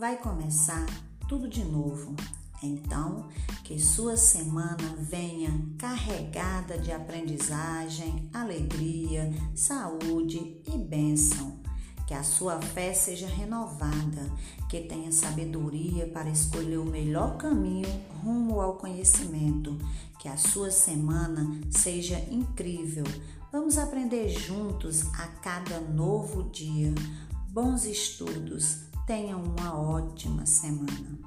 vai começar tudo de novo. Então, que sua semana venha carregada de aprendizagem, alegria, saúde e bênção. Que a sua fé seja renovada, que tenha sabedoria para escolher o melhor caminho rumo ao conhecimento. Que a sua semana seja incrível. Vamos aprender juntos a cada novo dia. Bons estudos. Tenham uma ótima semana.